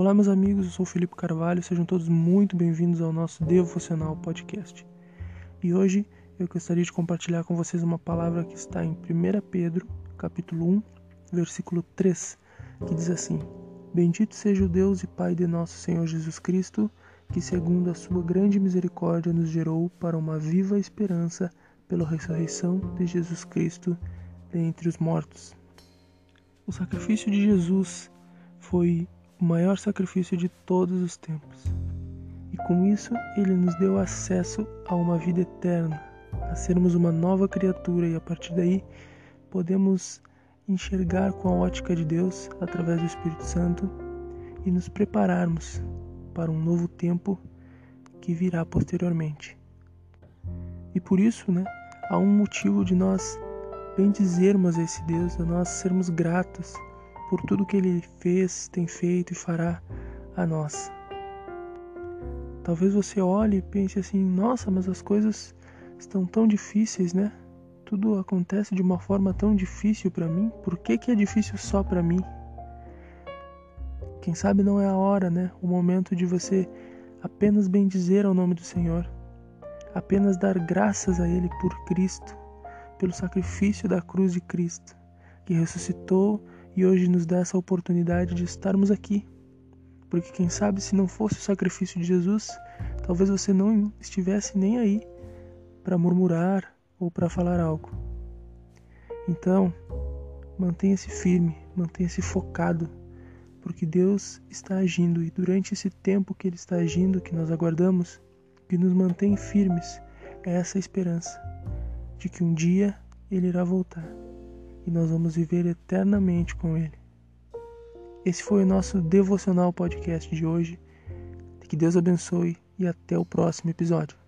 Olá, meus amigos, eu sou Felipe Carvalho, sejam todos muito bem-vindos ao nosso Devocional Podcast. E hoje eu gostaria de compartilhar com vocês uma palavra que está em 1 Pedro, capítulo 1, versículo 3, que diz assim: Bendito seja o Deus e Pai de nosso Senhor Jesus Cristo, que segundo a sua grande misericórdia nos gerou para uma viva esperança pela ressurreição de Jesus Cristo dentre os mortos. O sacrifício de Jesus foi o maior sacrifício de todos os tempos. E com isso, ele nos deu acesso a uma vida eterna, a sermos uma nova criatura e a partir daí podemos enxergar com a ótica de Deus através do Espírito Santo e nos prepararmos para um novo tempo que virá posteriormente. E por isso, né, há um motivo de nós bendizermos esse Deus, de nós sermos gratos por tudo que ele fez, tem feito e fará a nós. Talvez você olhe e pense assim: nossa, mas as coisas estão tão difíceis, né? Tudo acontece de uma forma tão difícil para mim. Por que, que é difícil só para mim? Quem sabe não é a hora, né? O momento de você apenas bendizer ao nome do Senhor, apenas dar graças a Ele por Cristo, pelo sacrifício da cruz de Cristo, que ressuscitou e hoje nos dá essa oportunidade de estarmos aqui. Porque quem sabe se não fosse o sacrifício de Jesus, talvez você não estivesse nem aí para murmurar ou para falar algo. Então, mantenha-se firme, mantenha-se focado, porque Deus está agindo e durante esse tempo que Ele está agindo, que nós aguardamos, que nos mantém firmes, é essa esperança de que um dia Ele irá voltar e nós vamos viver eternamente com Ele. Esse foi o nosso devocional podcast de hoje. Que Deus abençoe e até o próximo episódio.